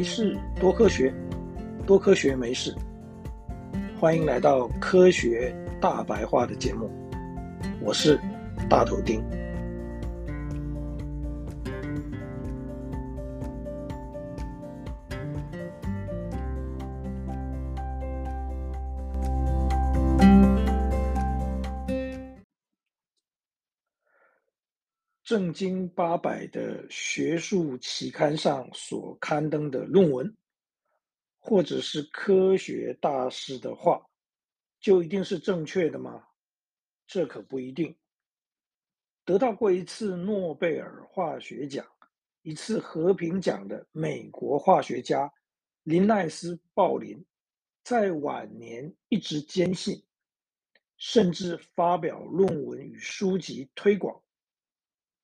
没事，多科学，多科学没事。欢迎来到科学大白话的节目，我是大头丁。正经八百的学术期刊上所刊登的论文，或者是科学大师的话，就一定是正确的吗？这可不一定。得到过一次诺贝尔化学奖、一次和平奖的美国化学家林奈斯·鲍林，在晚年一直坚信，甚至发表论文与书籍推广。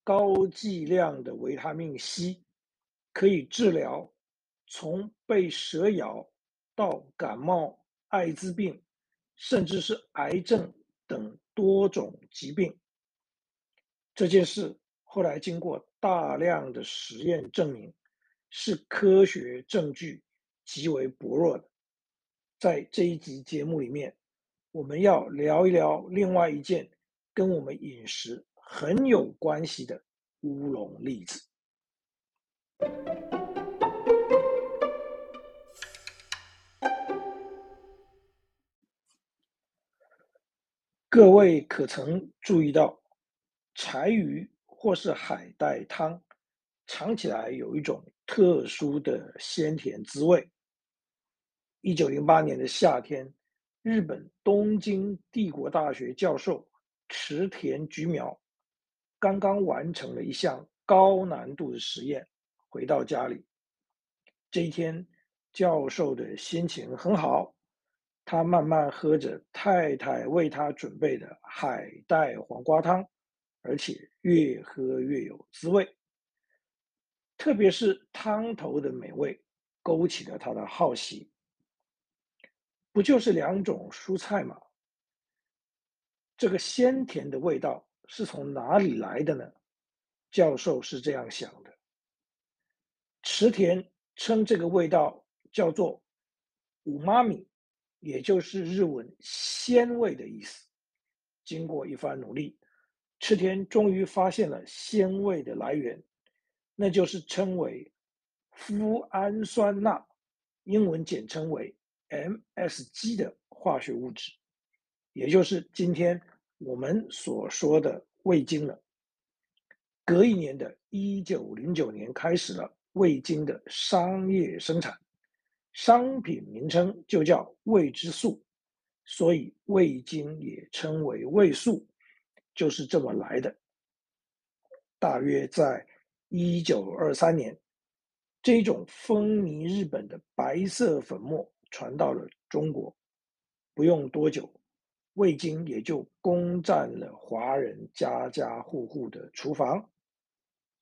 高剂量的维他命 C 可以治疗从被蛇咬到感冒、艾滋病，甚至是癌症等多种疾病。这件事后来经过大量的实验证明，是科学证据极为薄弱的。在这一集节目里面，我们要聊一聊另外一件跟我们饮食很有关系的乌龙例子。各位可曾注意到，柴鱼或是海带汤尝起来有一种特殊的鲜甜滋味？一九零八年的夏天，日本东京帝国大学教授池田菊苗。刚刚完成了一项高难度的实验，回到家里。这一天，教授的心情很好，他慢慢喝着太太为他准备的海带黄瓜汤，而且越喝越有滋味。特别是汤头的美味，勾起了他的好奇。不就是两种蔬菜吗？这个鲜甜的味道。是从哪里来的呢？教授是这样想的。池田称这个味道叫做“うまみ”，也就是日文“鲜味”的意思。经过一番努力，池田终于发现了鲜味的来源，那就是称为麸胺酸钠，英文简称为 MSG 的化学物质，也就是今天。 我们所说的味精了。隔一年的一九零九年开始了味精的商业生产，商品名称就叫味之素，所以味精也称为味素，就是这么来的。大约在一九二三年，这种风靡日本的白色粉末传到了中国，不用多久。味精也就攻占了华人家家户户的厨房。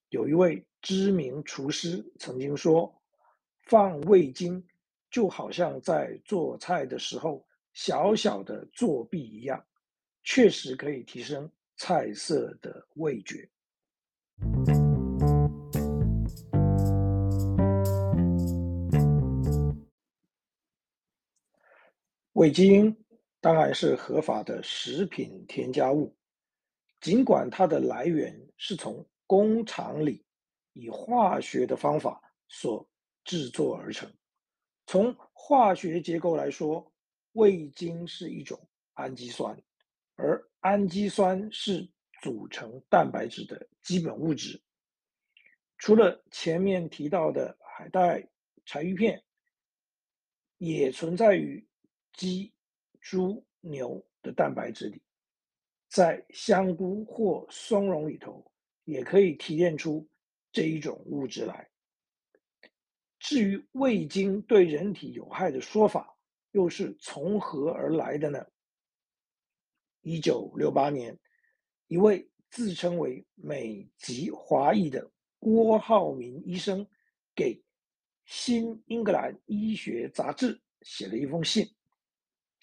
有一位知名厨师曾经说：“放味精就好像在做菜的时候小小的作弊一样，确实可以提升菜色的味觉。”味精。当然是合法的食品添加物，尽管它的来源是从工厂里以化学的方法所制作而成。从化学结构来说，味精是一种氨基酸，而氨基酸是组成蛋白质的基本物质。除了前面提到的海带、柴鱼片，也存在于鸡。猪、牛的蛋白质里，在香菇或松茸里头，也可以提炼出这一种物质来。至于味精对人体有害的说法，又是从何而来的呢？一九六八年，一位自称为美籍华裔的郭浩民医生，给《新英格兰医学杂志》写了一封信。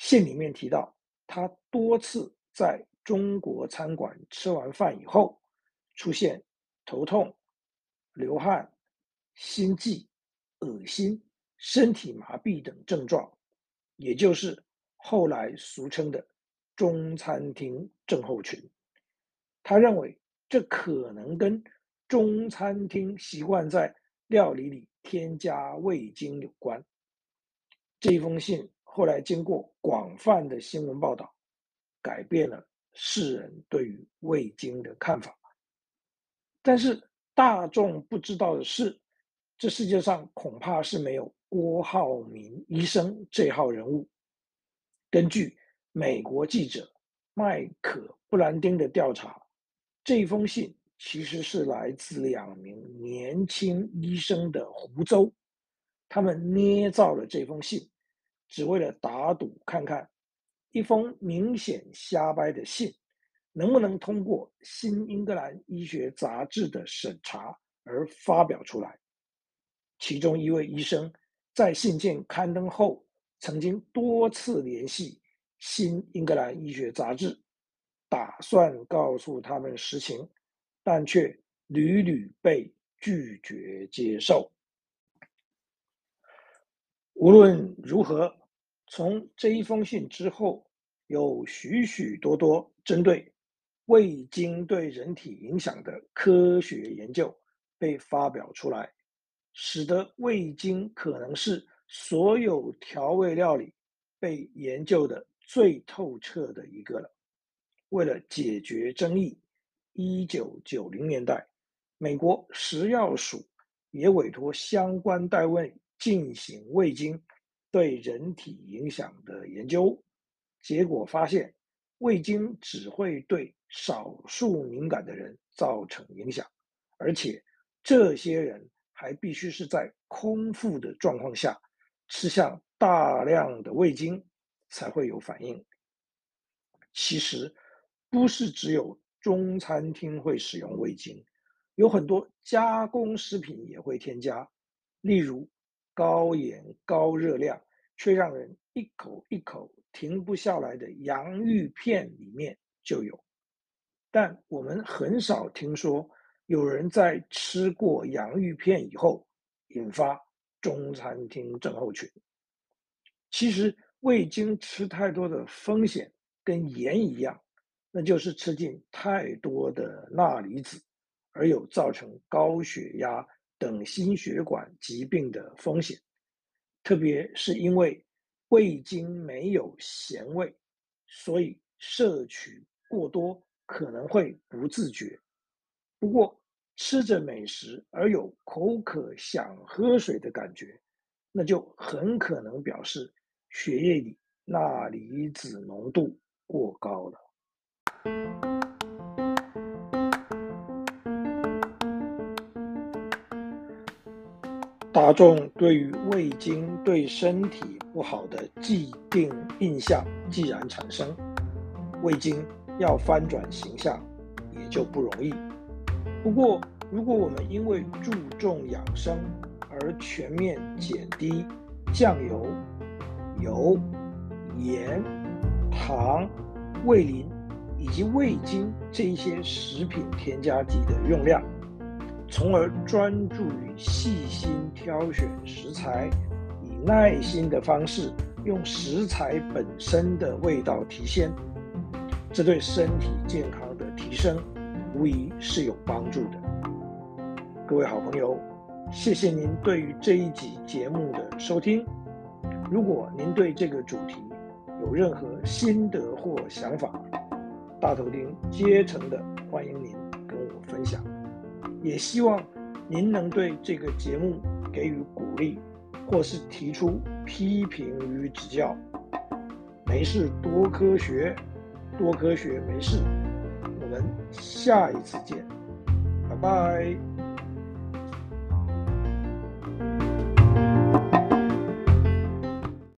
信里面提到，他多次在中国餐馆吃完饭以后，出现头痛、流汗、心悸、恶心、身体麻痹等症状，也就是后来俗称的中餐厅症候群。他认为这可能跟中餐厅习惯在料理里添加味精有关。这封信后来经过广泛的新闻报道，改变了世人对于味精的看法。但是大众不知道的是，这世界上恐怕是没有郭浩明医生这号人物。根据美国记者麦可布兰丁的调查，这封信其实是来自两名年轻医生的胡诌，他们捏造了这封信，只为了打赌看看一封明显瞎掰的信。能不能通过《新英格兰医学杂志》的审查而发表出来？其中一位医生在信件刊登后，曾经多次联系《新英格兰医学杂志》，打算告诉他们实情，但却屡屡被拒绝接受。无论如何，从这一封信之后，有许许多多针对。味精对人体影响的科学研究被发表出来，使得味精可能是所有调味料里被研究的最透彻的一个了。为了解决争议，一九九零年代，美国食药署也委托相关单位进行味精对人体影响的研究，结果发现，味精只会对少数敏感的人造成影响，而且这些人还必须是在空腹的状况下吃下大量的味精才会有反应。其实不是只有中餐厅会使用味精，有很多加工食品也会添加，例如高盐高热量却让人一口一口停不下来的洋芋片里面就有。但我们很少听说有人在吃过洋芋片以后引发中餐厅症候群。其实味精吃太多的风险跟盐一样，那就是吃进太多的钠离子，而有造成高血压等心血管疾病的风险。特别是因为味精没有咸味，所以摄取过多。可能会不自觉，不过吃着美食而有口渴想喝水的感觉，那就很可能表示血液里钠离子浓度过高了。大众对于味精对身体不好的既定印象既然产生，味精。要翻转形象也就不容易。不过，如果我们因为注重养生而全面减低酱油、油、盐、糖、味醂以及味精这一些食品添加剂的用量，从而专注于细心挑选食材，以耐心的方式用食材本身的味道提鲜。这对身体健康的提升，无疑是有帮助的。各位好朋友，谢谢您对于这一集节目的收听。如果您对这个主题有任何心得或想法，大头钉竭诚的欢迎您跟我分享。也希望您能对这个节目给予鼓励，或是提出批评与指教。没事多科学。多科学没事，我们下一次见，拜拜。